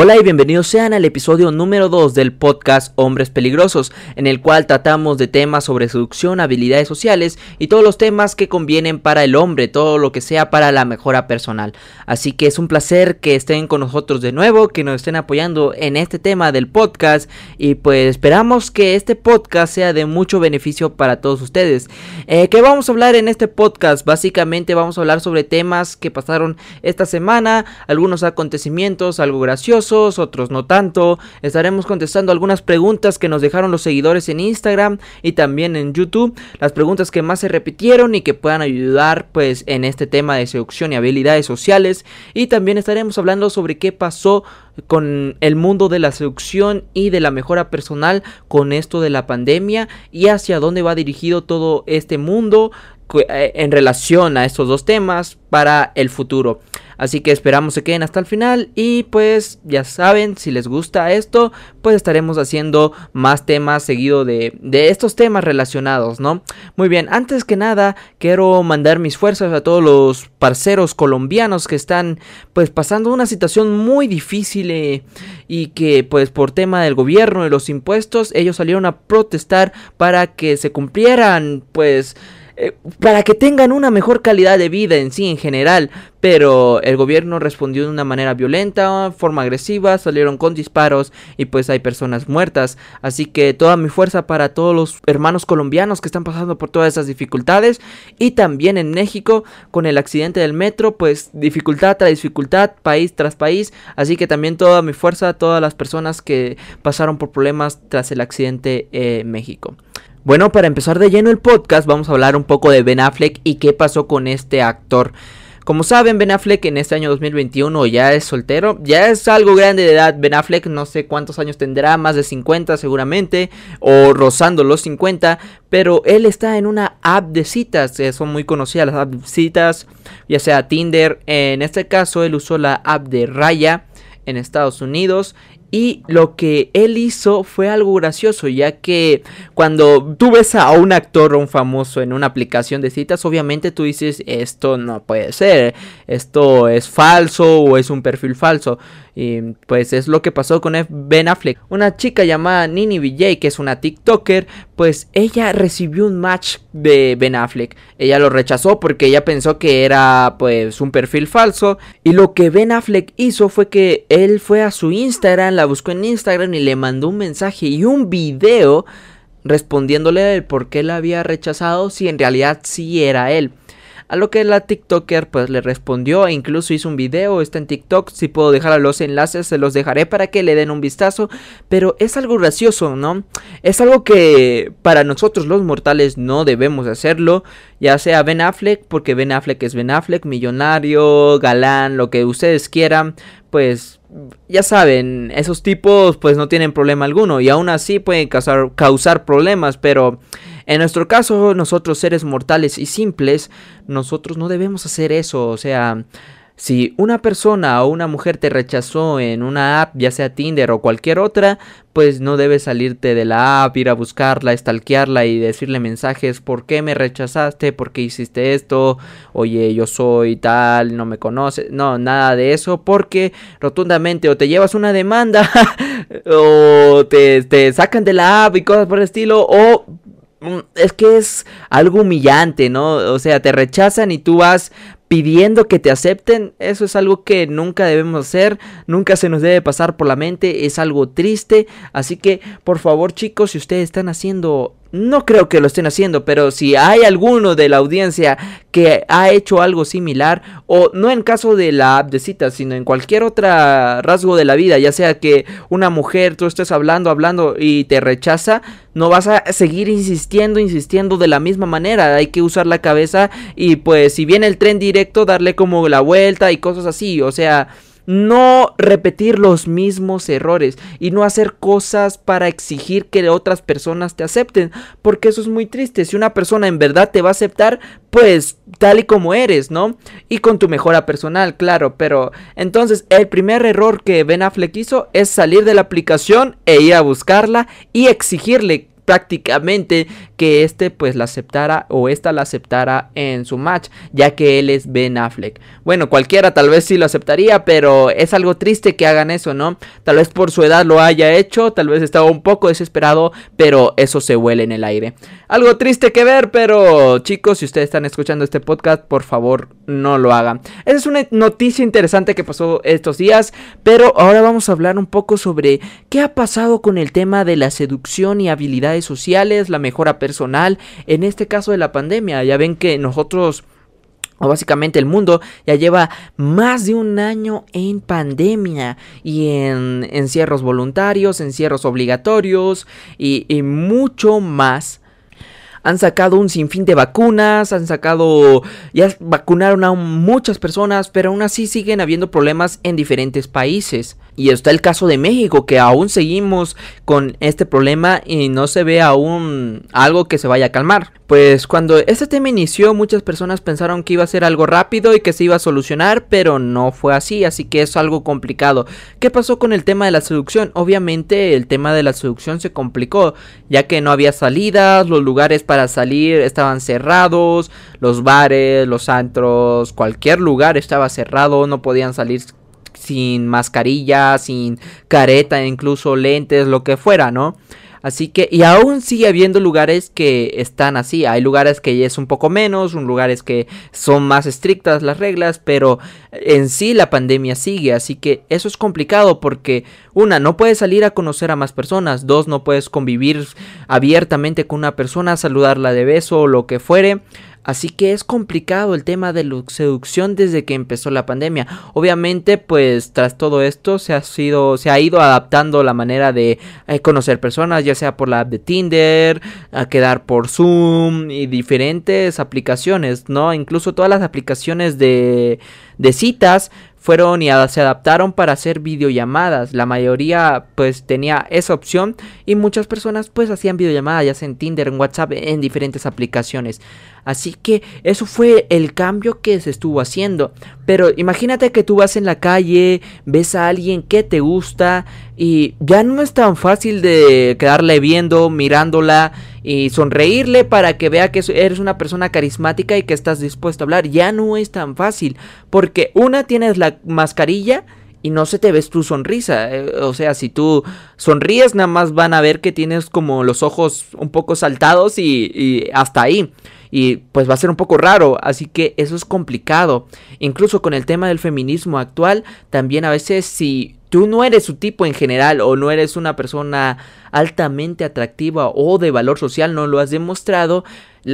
Hola y bienvenidos sean al episodio número 2 del podcast Hombres Peligrosos, en el cual tratamos de temas sobre seducción, habilidades sociales y todos los temas que convienen para el hombre, todo lo que sea para la mejora personal. Así que es un placer que estén con nosotros de nuevo, que nos estén apoyando en este tema del podcast y pues esperamos que este podcast sea de mucho beneficio para todos ustedes. Eh, ¿Qué vamos a hablar en este podcast? Básicamente vamos a hablar sobre temas que pasaron esta semana, algunos acontecimientos, algo gracioso otros no tanto. Estaremos contestando algunas preguntas que nos dejaron los seguidores en Instagram y también en YouTube. Las preguntas que más se repitieron y que puedan ayudar pues en este tema de seducción y habilidades sociales. Y también estaremos hablando sobre qué pasó con el mundo de la seducción y de la mejora personal con esto de la pandemia y hacia dónde va dirigido todo este mundo eh, en relación a estos dos temas para el futuro. Así que esperamos se queden hasta el final y pues ya saben, si les gusta esto, pues estaremos haciendo más temas seguido de, de estos temas relacionados, ¿no? Muy bien, antes que nada, quiero mandar mis fuerzas a todos los parceros colombianos que están pues pasando una situación muy difícil y que pues por tema del gobierno y los impuestos, ellos salieron a protestar para que se cumplieran pues eh, para que tengan una mejor calidad de vida en sí en general. Pero el gobierno respondió de una manera violenta, forma agresiva, salieron con disparos y pues hay personas muertas. Así que toda mi fuerza para todos los hermanos colombianos que están pasando por todas esas dificultades. Y también en México con el accidente del metro, pues dificultad tras dificultad, país tras país. Así que también toda mi fuerza a todas las personas que pasaron por problemas tras el accidente en México. Bueno, para empezar de lleno el podcast, vamos a hablar un poco de Ben Affleck y qué pasó con este actor. Como saben, Ben Affleck en este año 2021 ya es soltero, ya es algo grande de edad. Ben Affleck no sé cuántos años tendrá, más de 50 seguramente, o rozando los 50, pero él está en una app de citas, eh, son muy conocidas las app de citas, ya sea Tinder, en este caso él usó la app de Raya en Estados Unidos y lo que él hizo fue algo gracioso, ya que cuando tú ves a un actor o un famoso en una aplicación de citas, obviamente tú dices, esto no puede ser, esto es falso o es un perfil falso. Y pues es lo que pasó con Ben Affleck. Una chica llamada Nini VJ, que es una TikToker, pues ella recibió un match de Ben Affleck. Ella lo rechazó porque ella pensó que era pues un perfil falso. Y lo que Ben Affleck hizo fue que él fue a su Instagram, la buscó en Instagram y le mandó un mensaje y un video respondiéndole el por qué la había rechazado si en realidad sí era él. A lo que la TikToker pues le respondió e incluso hizo un video, está en TikTok, si puedo dejar los enlaces se los dejaré para que le den un vistazo, pero es algo gracioso, ¿no? Es algo que para nosotros los mortales no debemos hacerlo, ya sea Ben Affleck, porque Ben Affleck es Ben Affleck, millonario, galán, lo que ustedes quieran, pues ya saben, esos tipos pues no tienen problema alguno y aún así pueden causar, causar problemas, pero en nuestro caso, nosotros seres mortales y simples, nosotros no debemos hacer eso. O sea, si una persona o una mujer te rechazó en una app, ya sea Tinder o cualquier otra, pues no debes salirte de la app, ir a buscarla, stalkearla y decirle mensajes, ¿por qué me rechazaste? ¿Por qué hiciste esto? Oye, yo soy tal, no me conoces. No, nada de eso, porque rotundamente o te llevas una demanda o te, te sacan de la app y cosas por el estilo, o Mm, es que es algo humillante, ¿no? O sea, te rechazan y tú vas pidiendo que te acepten, eso es algo que nunca debemos hacer, nunca se nos debe pasar por la mente, es algo triste, así que por favor chicos, si ustedes están haciendo no creo que lo estén haciendo, pero si hay alguno de la audiencia que ha hecho algo similar, o no en caso de la app de citas, sino en cualquier otro rasgo de la vida, ya sea que una mujer tú estés hablando, hablando y te rechaza, no vas a seguir insistiendo, insistiendo de la misma manera, hay que usar la cabeza y pues si viene el tren directo, darle como la vuelta y cosas así, o sea no repetir los mismos errores y no hacer cosas para exigir que otras personas te acepten, porque eso es muy triste. Si una persona en verdad te va a aceptar, pues tal y como eres, ¿no? Y con tu mejora personal, claro, pero entonces el primer error que Ben Affleck hizo es salir de la aplicación e ir a buscarla y exigirle prácticamente que este pues la aceptara o esta la aceptara en su match, ya que él es Ben Affleck. Bueno, cualquiera tal vez sí lo aceptaría, pero es algo triste que hagan eso, ¿no? Tal vez por su edad lo haya hecho, tal vez estaba un poco desesperado, pero eso se huele en el aire. Algo triste que ver, pero chicos, si ustedes están escuchando este podcast, por favor, no lo hagan. Esa es una noticia interesante que pasó estos días, pero ahora vamos a hablar un poco sobre qué ha pasado con el tema de la seducción y habilidades sociales, la mejora personal, en este caso de la pandemia. Ya ven que nosotros o básicamente el mundo ya lleva más de un año en pandemia y en encierros voluntarios, encierros obligatorios y, y mucho más han sacado un sinfín de vacunas, han sacado, ya vacunaron a muchas personas, pero aún así siguen habiendo problemas en diferentes países. Y está el caso de México, que aún seguimos con este problema y no se ve aún algo que se vaya a calmar. Pues cuando este tema inició, muchas personas pensaron que iba a ser algo rápido y que se iba a solucionar, pero no fue así, así que es algo complicado. ¿Qué pasó con el tema de la seducción? Obviamente el tema de la seducción se complicó, ya que no había salidas, los lugares para salir estaban cerrados, los bares, los antros, cualquier lugar estaba cerrado, no podían salir sin mascarilla, sin careta, incluso lentes, lo que fuera, ¿no? Así que, y aún sigue habiendo lugares que están así. Hay lugares que es un poco menos, un lugares que son más estrictas las reglas, pero en sí la pandemia sigue. Así que eso es complicado porque, una, no puedes salir a conocer a más personas. Dos, no puedes convivir abiertamente con una persona, saludarla de beso o lo que fuere. Así que es complicado el tema de la seducción desde que empezó la pandemia. Obviamente, pues tras todo esto se ha sido, se ha ido adaptando la manera de eh, conocer personas, ya sea por la app de Tinder, a quedar por Zoom y diferentes aplicaciones, ¿no? Incluso todas las aplicaciones de, de citas fueron y se adaptaron para hacer videollamadas. La mayoría pues tenía esa opción y muchas personas pues hacían videollamadas ya sea en Tinder, en WhatsApp, en diferentes aplicaciones. Así que eso fue el cambio que se estuvo haciendo. Pero imagínate que tú vas en la calle, ves a alguien que te gusta y ya no es tan fácil de quedarle viendo, mirándola y sonreírle para que vea que eres una persona carismática y que estás dispuesto a hablar. Ya no es tan fácil porque una tienes la mascarilla y no se te ves tu sonrisa. Eh, o sea, si tú sonríes, nada más van a ver que tienes como los ojos un poco saltados y, y, hasta ahí. Y pues va a ser un poco raro, así que eso es complicado. Incluso con el tema del feminismo actual, también a veces si tú no eres su tipo en general o no eres una persona altamente atractiva o de valor social, no lo has demostrado,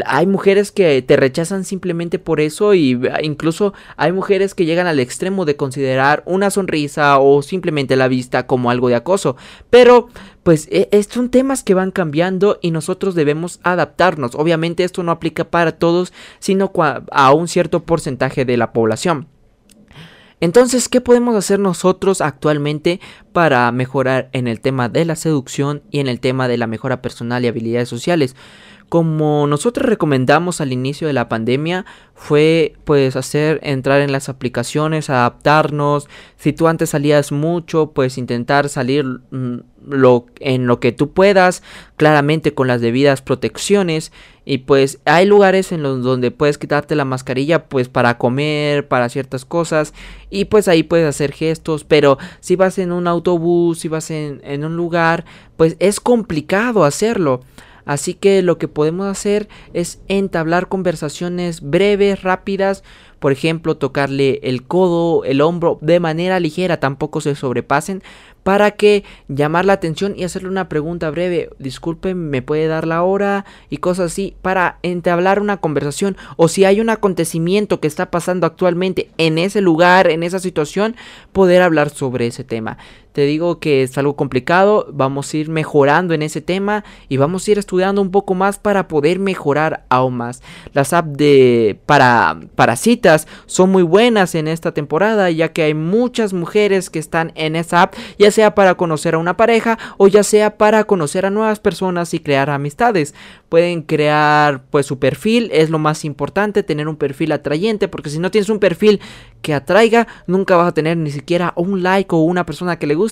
hay mujeres que te rechazan simplemente por eso y incluso hay mujeres que llegan al extremo de considerar una sonrisa o simplemente la vista como algo de acoso. Pero pues e, son temas que van cambiando y nosotros debemos adaptarnos. Obviamente esto no aplica para todos, sino a un cierto porcentaje de la población. Entonces, ¿qué podemos hacer nosotros actualmente para mejorar en el tema de la seducción y en el tema de la mejora personal y habilidades sociales? Como nosotros recomendamos al inicio de la pandemia, fue pues hacer entrar en las aplicaciones, adaptarnos. Si tú antes salías mucho, pues intentar salir mm, en lo que tú puedas, claramente con las debidas protecciones. Y pues hay lugares en los donde puedes quitarte la mascarilla pues para comer, para ciertas cosas. Y pues ahí puedes hacer gestos. Pero si vas en un autobús, si vas en un lugar, pues es complicado hacerlo. Así que lo que podemos hacer es entablar conversaciones breves, rápidas, por ejemplo, tocarle el codo, el hombro de manera ligera, tampoco se sobrepasen, para que llamar la atención y hacerle una pregunta breve, disculpe, me puede dar la hora y cosas así para entablar una conversación o si hay un acontecimiento que está pasando actualmente en ese lugar, en esa situación, poder hablar sobre ese tema. Te digo que es algo complicado, vamos a ir mejorando en ese tema y vamos a ir estudiando un poco más para poder mejorar aún más. Las apps de para, para citas son muy buenas en esta temporada ya que hay muchas mujeres que están en esa app, ya sea para conocer a una pareja o ya sea para conocer a nuevas personas y crear amistades. Pueden crear pues su perfil, es lo más importante, tener un perfil atrayente, porque si no tienes un perfil que atraiga, nunca vas a tener ni siquiera un like o una persona que le guste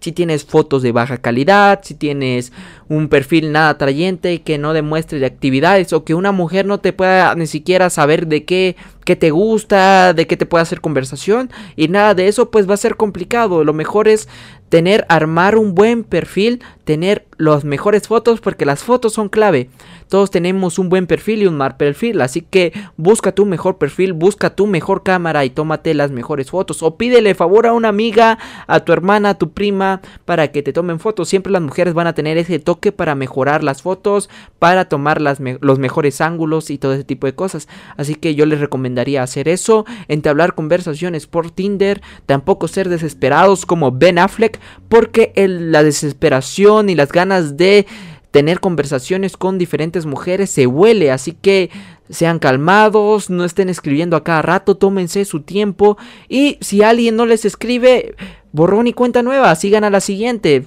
Si tienes fotos de baja calidad, si tienes un perfil nada atrayente que no demuestre de actividades o que una mujer no te pueda ni siquiera saber de qué, qué te gusta, de qué te puede hacer conversación y nada de eso, pues va a ser complicado. Lo mejor es tener, armar un buen perfil, tener las mejores fotos porque las fotos son clave. Todos tenemos un buen perfil y un mal perfil, así que busca tu mejor perfil, busca tu mejor cámara y tómate las mejores fotos. O pídele favor a una amiga, a tu hermana, a tu prima, para que te tomen fotos. Siempre las mujeres van a tener ese toque para mejorar las fotos, para tomar las los mejores ángulos y todo ese tipo de cosas. Así que yo les recomendaría hacer eso, entablar conversaciones por Tinder, tampoco ser desesperados como Ben Affleck, porque la desesperación y las ganas de tener conversaciones con diferentes mujeres se huele, así que sean calmados, no estén escribiendo a cada rato, tómense su tiempo y si alguien no les escribe, borrón y cuenta nueva, sigan a la siguiente.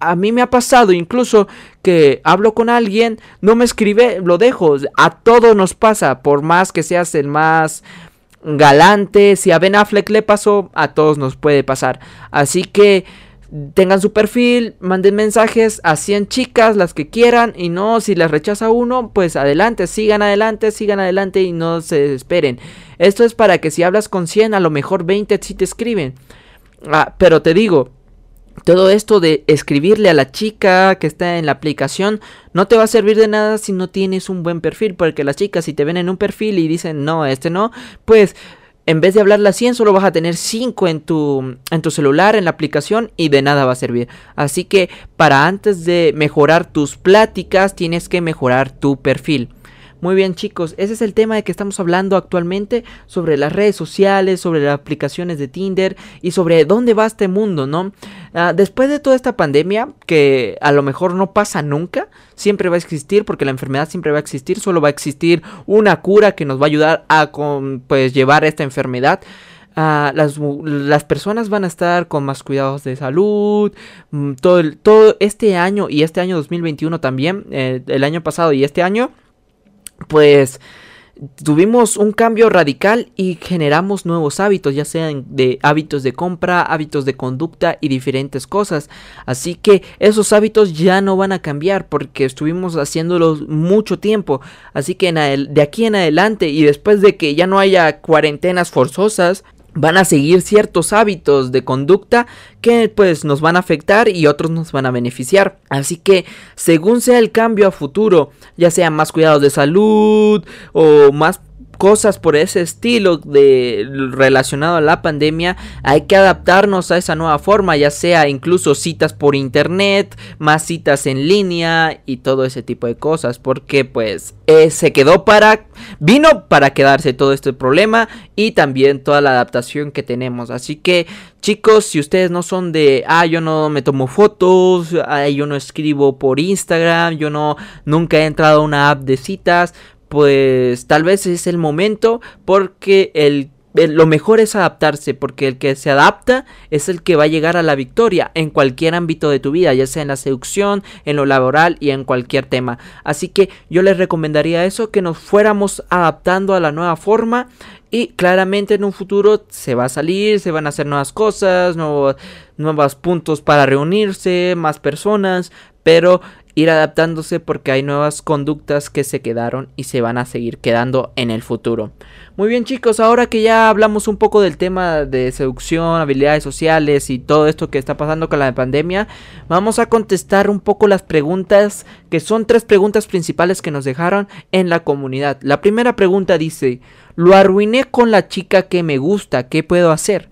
A mí me ha pasado incluso que hablo con alguien, no me escribe, lo dejo, a todos nos pasa, por más que seas el más galante, si a Ben Affleck le pasó, a todos nos puede pasar. Así que tengan su perfil, manden mensajes a 100 chicas, las que quieran, y no, si las rechaza uno, pues adelante, sigan adelante, sigan adelante y no se desesperen. Esto es para que si hablas con 100, a lo mejor 20 sí te escriben. Ah, pero te digo, todo esto de escribirle a la chica que está en la aplicación no te va a servir de nada si no tienes un buen perfil, porque las chicas si te ven en un perfil y dicen no, este no, pues en vez de hablarle a 100, solo vas a tener 5 en tu, en tu celular, en la aplicación, y de nada va a servir. Así que para antes de mejorar tus pláticas, tienes que mejorar tu perfil. Muy bien chicos, ese es el tema de que estamos hablando actualmente sobre las redes sociales, sobre las aplicaciones de Tinder y sobre dónde va este mundo, ¿no? Ah, después de toda esta pandemia, que a lo mejor no pasa nunca, siempre va a existir porque la enfermedad siempre va a existir, solo va a existir una cura que nos va a ayudar a pues, llevar esta enfermedad. Uh, las, las, personas van a estar con más cuidados de salud. Mm, todo, todo este año y este año 2021 también, eh, el año pasado y este año, pues tuvimos un cambio radical y generamos nuevos hábitos, ya sean de hábitos de compra, hábitos de conducta y diferentes cosas. Así que esos hábitos ya no van a cambiar porque estuvimos haciéndolos mucho tiempo. Así que de aquí en adelante y después de que ya no haya cuarentenas forzosas, van a seguir ciertos hábitos de conducta que pues nos van a afectar y otros nos van a beneficiar. Así que según sea el cambio a futuro, ya sea más cuidados de salud o más cosas por ese estilo de relacionado a la pandemia, hay que adaptarnos a esa nueva forma, ya sea incluso citas por internet, más citas en línea y todo ese tipo de cosas, porque pues eh, se quedó para vino para quedarse todo este problema y también toda la adaptación que tenemos. Así que chicos, si ustedes no son de, ah, yo no me tomo fotos, ah, yo no escribo por Instagram, yo no nunca he entrado a una app de citas, pues tal vez es el momento porque el, lo mejor es adaptarse, porque el que se adapta es el que va a llegar a la victoria en cualquier ámbito de tu vida, ya sea en la seducción, en lo laboral y en cualquier tema. Así que yo les recomendaría eso, que nos fuéramos adaptando a la nueva forma y claramente en un futuro se va a salir, se van a hacer nuevas cosas, nuevos, nuevos puntos para reunirse, más personas, pero ir adaptándose porque hay nuevas conductas que se quedaron y se van a seguir quedando en el futuro. Muy bien chicos, ahora que ya hablamos un poco del tema de seducción, habilidades sociales y todo esto que está pasando con la pandemia, vamos a contestar un poco las preguntas que son tres preguntas principales que nos dejaron en la comunidad. La primera pregunta dice, lo arruiné con la chica que me gusta, ¿qué puedo hacer?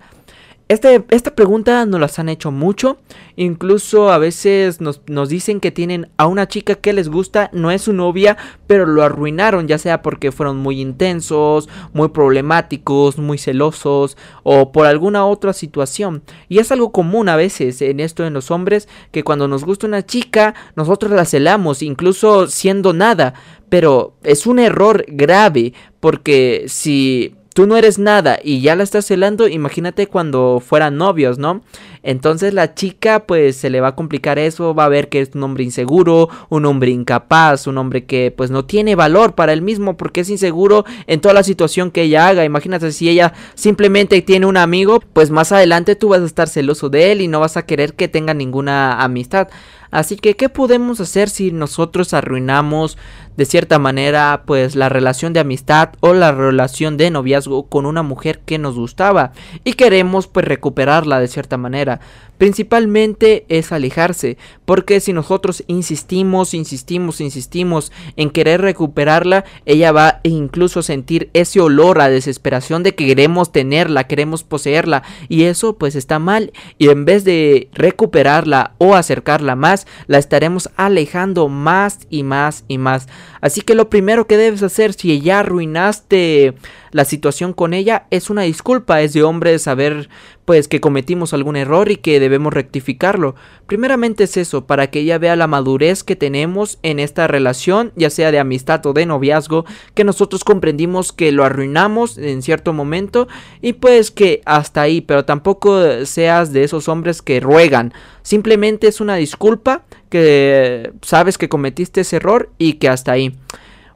Este, esta pregunta nos las han hecho mucho. Incluso a veces nos, nos, dicen que tienen a una chica que les gusta, no es su novia, pero lo arruinaron, ya sea porque fueron muy intensos, muy problemáticos, muy celosos o por alguna otra situación. Y es algo común a veces en esto en los hombres, que cuando nos gusta una chica, nosotros la celamos, incluso siendo nada. Pero es un error grave, porque si tú no eres nada y ya la estás celando, imagínate cuando fueran novios, ¿no? Entonces la chica pues se le va a complicar eso, va a ver que es un hombre inseguro, un hombre incapaz, un hombre que pues no tiene valor para él mismo porque es inseguro en toda la situación que ella haga. Imagínate si ella simplemente tiene un amigo, pues más adelante tú vas a estar celoso de él y no vas a querer que tenga ninguna amistad. Así que, ¿qué podemos hacer si nosotros arruinamos de cierta manera pues la relación de amistad o la relación de noviazgo con una mujer que nos gustaba y queremos pues recuperarla de cierta manera? Principalmente es alejarse, porque si nosotros insistimos, insistimos, insistimos en querer recuperarla, ella va a incluso sentir ese olor a desesperación de que queremos tenerla, queremos poseerla, y eso pues está mal, y en vez de recuperarla o acercarla más, la estaremos alejando más y más y más. Así que lo primero que debes hacer si ya arruinaste la situación con ella es una disculpa, es de hombre saber pues que cometimos algún error y que debemos rectificarlo. Primeramente es eso, para que ella vea la madurez que tenemos en esta relación, ya sea de amistad o de noviazgo, que nosotros comprendimos que lo arruinamos en cierto momento y pues que hasta ahí, pero tampoco seas de esos hombres que ruegan. Simplemente es una disculpa que sabes que cometiste ese error y que hasta ahí.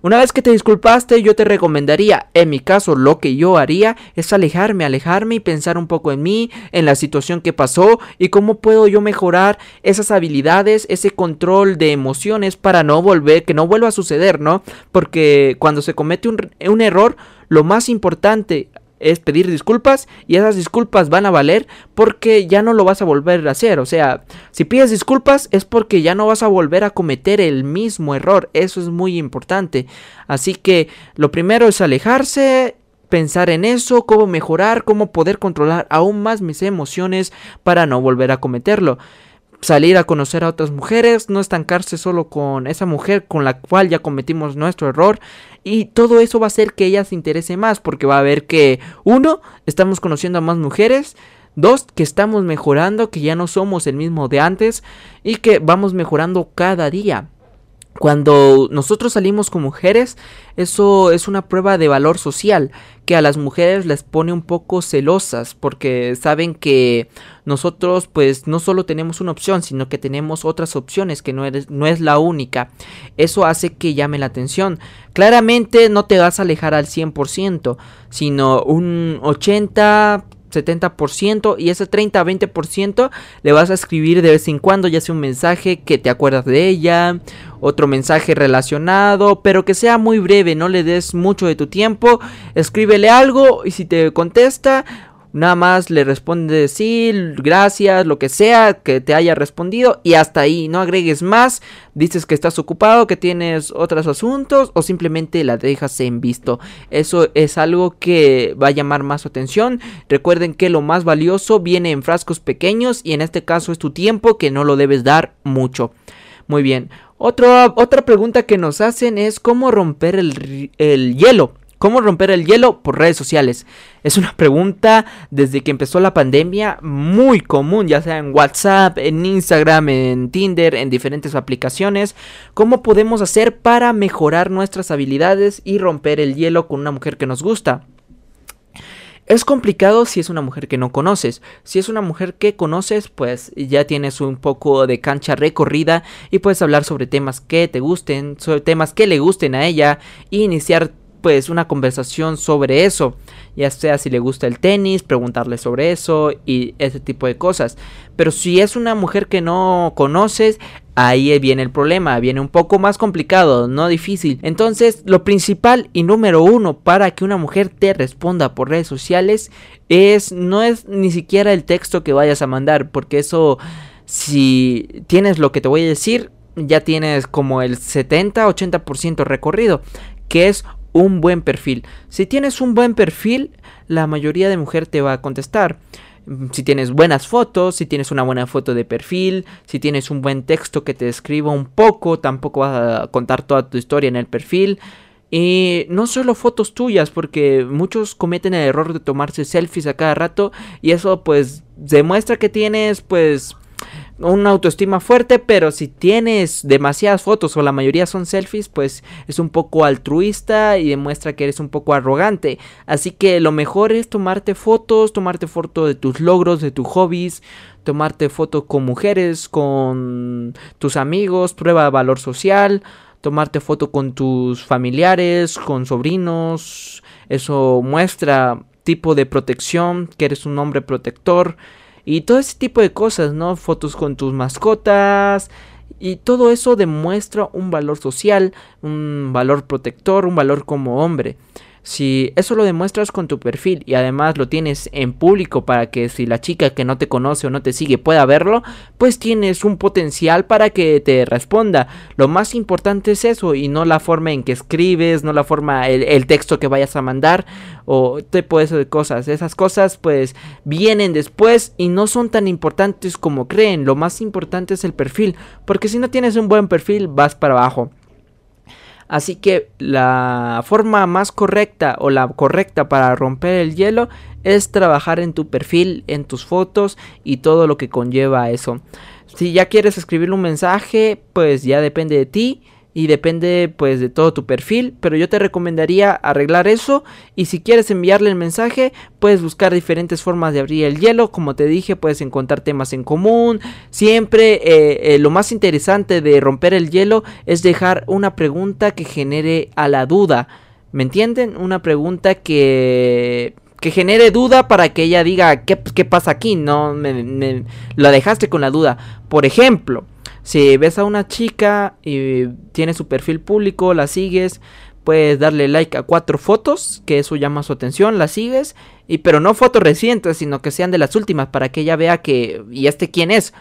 Una vez que te disculpaste, yo te recomendaría, en mi caso, lo que yo haría es alejarme, alejarme y pensar un poco en mí, en la situación que pasó y cómo puedo yo mejorar esas habilidades, ese control de emociones para no volver, que no vuelva a suceder, ¿no? Porque cuando se comete un, un error, lo más importante es pedir disculpas y esas disculpas van a valer porque ya no lo vas a volver a hacer. O sea, si pides disculpas es porque ya no vas a volver a cometer el mismo error. Eso es muy importante. Así que lo primero es alejarse, pensar en eso, cómo mejorar, cómo poder controlar aún más mis emociones para no volver a cometerlo salir a conocer a otras mujeres, no estancarse solo con esa mujer con la cual ya cometimos nuestro error y todo eso va a hacer que ella se interese más porque va a ver que uno, estamos conociendo a más mujeres, dos, que estamos mejorando, que ya no somos el mismo de antes y que vamos mejorando cada día. Cuando nosotros salimos con mujeres, eso es una prueba de valor social que a las mujeres les pone un poco celosas porque saben que nosotros pues no solo tenemos una opción, sino que tenemos otras opciones que no, no es la única. Eso hace que llame la atención. Claramente no te vas a alejar al 100%, sino un 80, 70% y ese 30-20% le vas a escribir de vez en cuando, ya sea un mensaje que te acuerdas de ella, otro mensaje relacionado, pero que sea muy breve, no le des mucho de tu tiempo, escríbele algo y si te contesta, Nada más le responde sí, gracias, lo que sea que te haya respondido y hasta ahí. No agregues más. Dices que estás ocupado, que tienes otros asuntos o simplemente la dejas en visto. Eso es algo que va a llamar más su atención. Recuerden que lo más valioso viene en frascos pequeños y en este caso es tu tiempo que no lo debes dar mucho. Muy bien. Otra pregunta que nos hacen es cómo romper el, el hielo. ¿Cómo romper el hielo por redes sociales? Es una pregunta desde que empezó la pandemia muy común, ya sea en WhatsApp, en Instagram, en Tinder, en diferentes aplicaciones. ¿Cómo podemos hacer para mejorar nuestras habilidades y romper el hielo con una mujer que nos gusta? Es complicado si es una mujer que no conoces. Si es una mujer que conoces, pues ya tienes un poco de cancha recorrida y puedes hablar sobre temas que te gusten, sobre temas que le gusten a ella e iniciar pues una conversación sobre eso, ya sea si le gusta el tenis, preguntarle sobre eso y ese tipo de cosas. Pero si es una mujer que no conoces, ahí viene el problema, viene un poco más complicado, no difícil. Entonces, lo principal y número uno para que una mujer te responda por redes sociales es no es ni siquiera el texto que vayas a mandar, porque eso si tienes lo que te voy a decir, ya tienes como el 70-80% recorrido, que es un buen perfil. Si tienes un buen perfil, la mayoría de mujer te va a contestar. Si tienes buenas fotos, si tienes una buena foto de perfil, si tienes un buen texto que te describa un poco, tampoco vas a contar toda tu historia en el perfil. Y no solo fotos tuyas, porque muchos cometen el error de tomarse selfies a cada rato y eso pues demuestra que tienes pues una autoestima fuerte, pero si tienes demasiadas fotos o la mayoría son selfies, pues es un poco altruista y demuestra que eres un poco arrogante. Así que lo mejor es tomarte fotos, tomarte fotos de tus logros, de tus hobbies, tomarte fotos con mujeres, con tus amigos, prueba de valor social, tomarte foto con tus familiares, con sobrinos. Eso muestra tipo de protección, que eres un hombre protector y todo ese tipo de cosas, ¿no? Fotos con tus mascotas. Y todo eso demuestra un valor social, un valor protector, un valor como hombre. Si eso lo demuestras con tu perfil y además lo tienes en público para que si la chica que no te conoce o no te sigue pueda verlo, pues tienes un potencial para que te responda. Lo más importante es eso y no la forma en que escribes, no la forma, el, texto que vayas a mandar o tipo de cosas. Esas cosas pues vienen después y no son tan importantes como creen. Lo más importante es el perfil, porque si no tienes un buen perfil vas para abajo. Así que la forma más correcta o la correcta para romper el hielo es trabajar en tu perfil, en tus fotos y todo lo que conlleva eso. Si ya quieres escribir un mensaje, pues ya depende de ti y depende pues de todo tu perfil, pero yo te recomendaría arreglar eso y si quieres enviarle el mensaje, puedes buscar diferentes formas de abrir el hielo, como te dije, puedes encontrar temas en común, siempre eh, eh, lo más interesante de romper el hielo es dejar una pregunta que genere a la duda, ¿me entienden? Una pregunta que que genere duda para que ella diga qué, qué pasa aquí, no me, me, la dejaste con la duda. Por ejemplo, si ves a una chica y tiene su perfil público, la sigues, puedes darle like a cuatro fotos, que eso llama su atención, la sigues, y pero no fotos recientes, sino que sean de las últimas para que ella vea que y este quién es.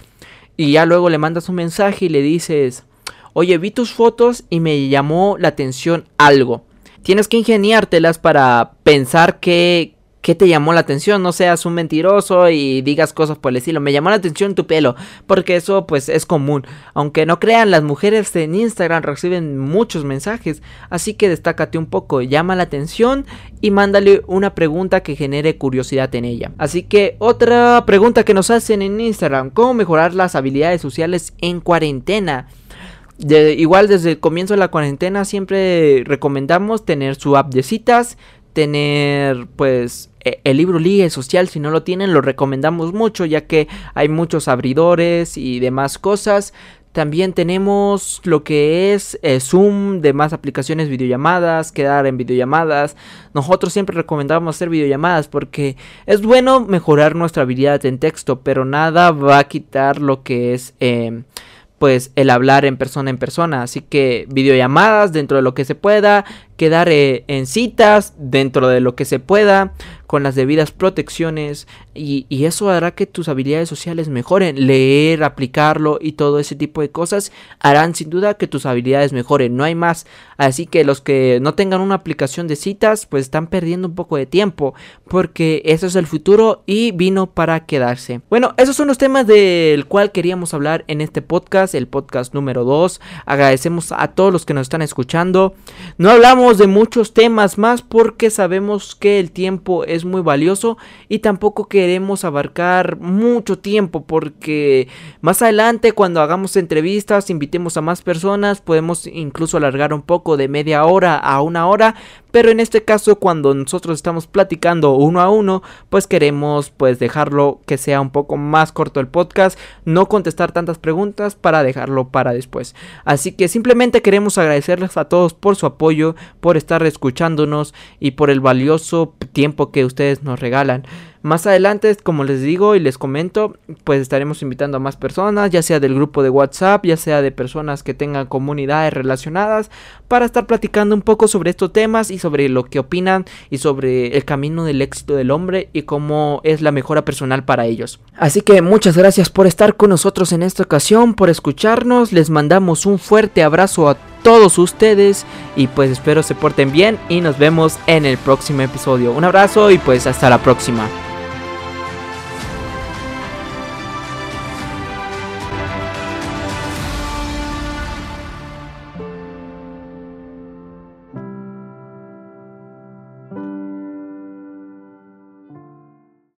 Y ya luego le mandas un mensaje y le dices, "Oye, vi tus fotos y me llamó la atención algo." Tienes que ingeniártelas para pensar que ¿Qué te llamó la atención? No seas un mentiroso y digas cosas por el estilo. Me llamó la atención tu pelo, porque eso pues es común. Aunque no crean, las mujeres en Instagram reciben muchos mensajes, así que destácate un poco, llama la atención y mándale una pregunta que genere curiosidad en ella. Así que otra pregunta que nos hacen en Instagram, ¿cómo mejorar las habilidades sociales en cuarentena? igual desde el comienzo de la cuarentena siempre recomendamos tener su app de citas, tener pues el libro Liga Social, si no lo tienen, lo recomendamos mucho ya que hay muchos abridores y demás cosas. También tenemos lo que es eh, Zoom, demás aplicaciones videollamadas, quedar en videollamadas. Nosotros siempre recomendamos hacer videollamadas porque es bueno mejorar nuestra habilidad en texto, pero nada va a quitar lo que es em, pues el hablar en persona en persona. Así que videollamadas dentro de lo que se pueda, quedar eh, en citas dentro de lo que se pueda, con las debidas protecciones y, eso hará que tus habilidades sociales mejoren. Leer, aplicarlo y todo ese tipo de cosas harán sin duda que tus habilidades mejoren. No hay más. Así que los que no tengan una aplicación de citas pues están perdiendo un poco de tiempo porque eso es el futuro y vino para quedarse. Bueno, esos son los temas del cual queríamos hablar en este podcast, el podcast número 2. Agradecemos a todos los que nos están escuchando. No hablamos de muchos temas más porque sabemos que el tiempo es muy valioso y tampoco queremos abarcar mucho tiempo porque más adelante cuando hagamos entrevistas, invitemos a más personas, podemos incluso alargar un poco de media hora a una hora, pero en este caso cuando nosotros estamos platicando uno a uno, pues queremos pues dejarlo que sea un poco más corto el podcast, no contestar tantas preguntas para dejarlo para después. Así que simplemente queremos agradecerles a todos por su apoyo, por estar escuchándonos y por el valioso tiempo que ustedes nos regalan. Más adelante, como les digo y les comento, pues estaremos invitando a más personas, ya sea del grupo de WhatsApp, ya sea de personas que tengan comunidades relacionadas, para estar platicando un poco sobre estos temas y sobre lo que opinan y sobre el camino del éxito del hombre y cómo es la mejora personal para ellos. Así que muchas gracias por estar con nosotros en esta ocasión, por escucharnos, les mandamos un fuerte abrazo a todos ustedes y pues espero se porten bien y nos vemos en el próximo episodio. Un abrazo y pues hasta la próxima.